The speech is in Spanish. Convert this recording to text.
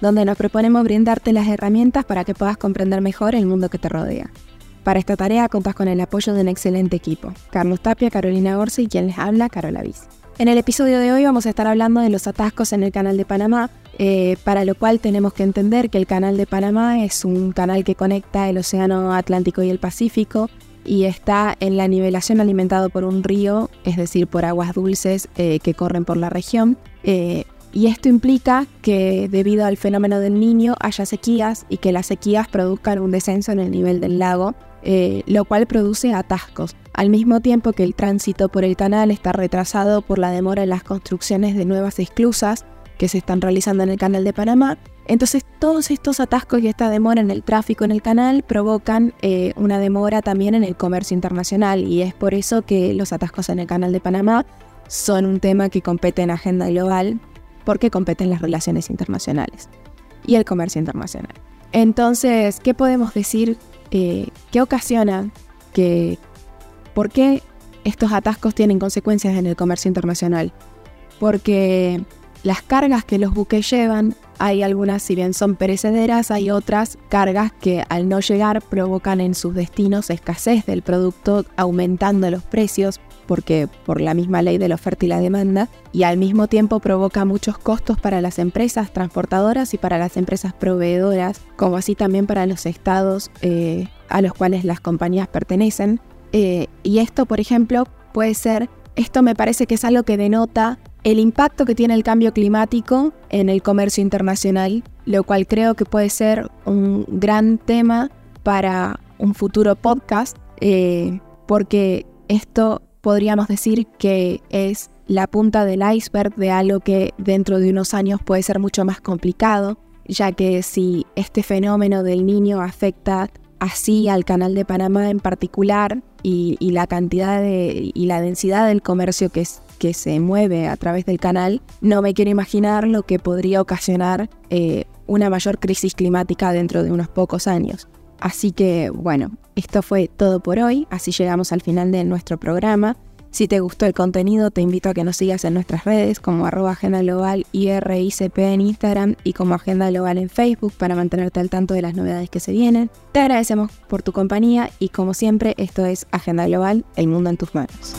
donde nos proponemos brindarte las herramientas para que puedas comprender mejor el mundo que te rodea. Para esta tarea contas con el apoyo de un excelente equipo, Carlos Tapia, Carolina Orsi y quien les habla, Carola Viz. En el episodio de hoy vamos a estar hablando de los atascos en el canal de Panamá, eh, para lo cual tenemos que entender que el canal de Panamá es un canal que conecta el Océano Atlántico y el Pacífico y está en la nivelación alimentado por un río, es decir, por aguas dulces eh, que corren por la región. Eh, y esto implica que debido al fenómeno del niño haya sequías y que las sequías produzcan un descenso en el nivel del lago, eh, lo cual produce atascos, al mismo tiempo que el tránsito por el canal está retrasado por la demora en las construcciones de nuevas esclusas que se están realizando en el canal de Panamá. Entonces todos estos atascos y esta demora en el tráfico en el canal provocan eh, una demora también en el comercio internacional y es por eso que los atascos en el canal de Panamá son un tema que compete en agenda global porque competen las relaciones internacionales y el comercio internacional. Entonces, ¿qué podemos decir? Eh, ¿Qué ocasiona que, por qué estos atascos tienen consecuencias en el comercio internacional? Porque las cargas que los buques llevan, hay algunas, si bien son perecederas, hay otras cargas que al no llegar provocan en sus destinos escasez del producto, aumentando los precios, porque por la misma ley de la oferta y la demanda, y al mismo tiempo provoca muchos costos para las empresas transportadoras y para las empresas proveedoras, como así también para los estados eh, a los cuales las compañías pertenecen. Eh, y esto, por ejemplo, puede ser, esto me parece que es algo que denota el impacto que tiene el cambio climático en el comercio internacional, lo cual creo que puede ser un gran tema para un futuro podcast, eh, porque esto podríamos decir que es la punta del iceberg de algo que dentro de unos años puede ser mucho más complicado, ya que si este fenómeno del niño afecta así al canal de Panamá en particular y, la cantidad y la densidad del comercio que, que se mueve a través del canal, no me quiero imaginar lo que podría ocasionar eh, una mayor crisis climática dentro de unos pocos años. Así que bueno, esto fue todo por hoy, así llegamos al final de nuestro programa. Si te gustó el contenido, te invito a que nos sigas en nuestras redes como arroba Agenda Global IRICP en Instagram y como Agenda Global en Facebook para mantenerte al tanto de las novedades que se vienen. Te agradecemos por tu compañía y como siempre, esto es Agenda Global, el mundo en tus manos.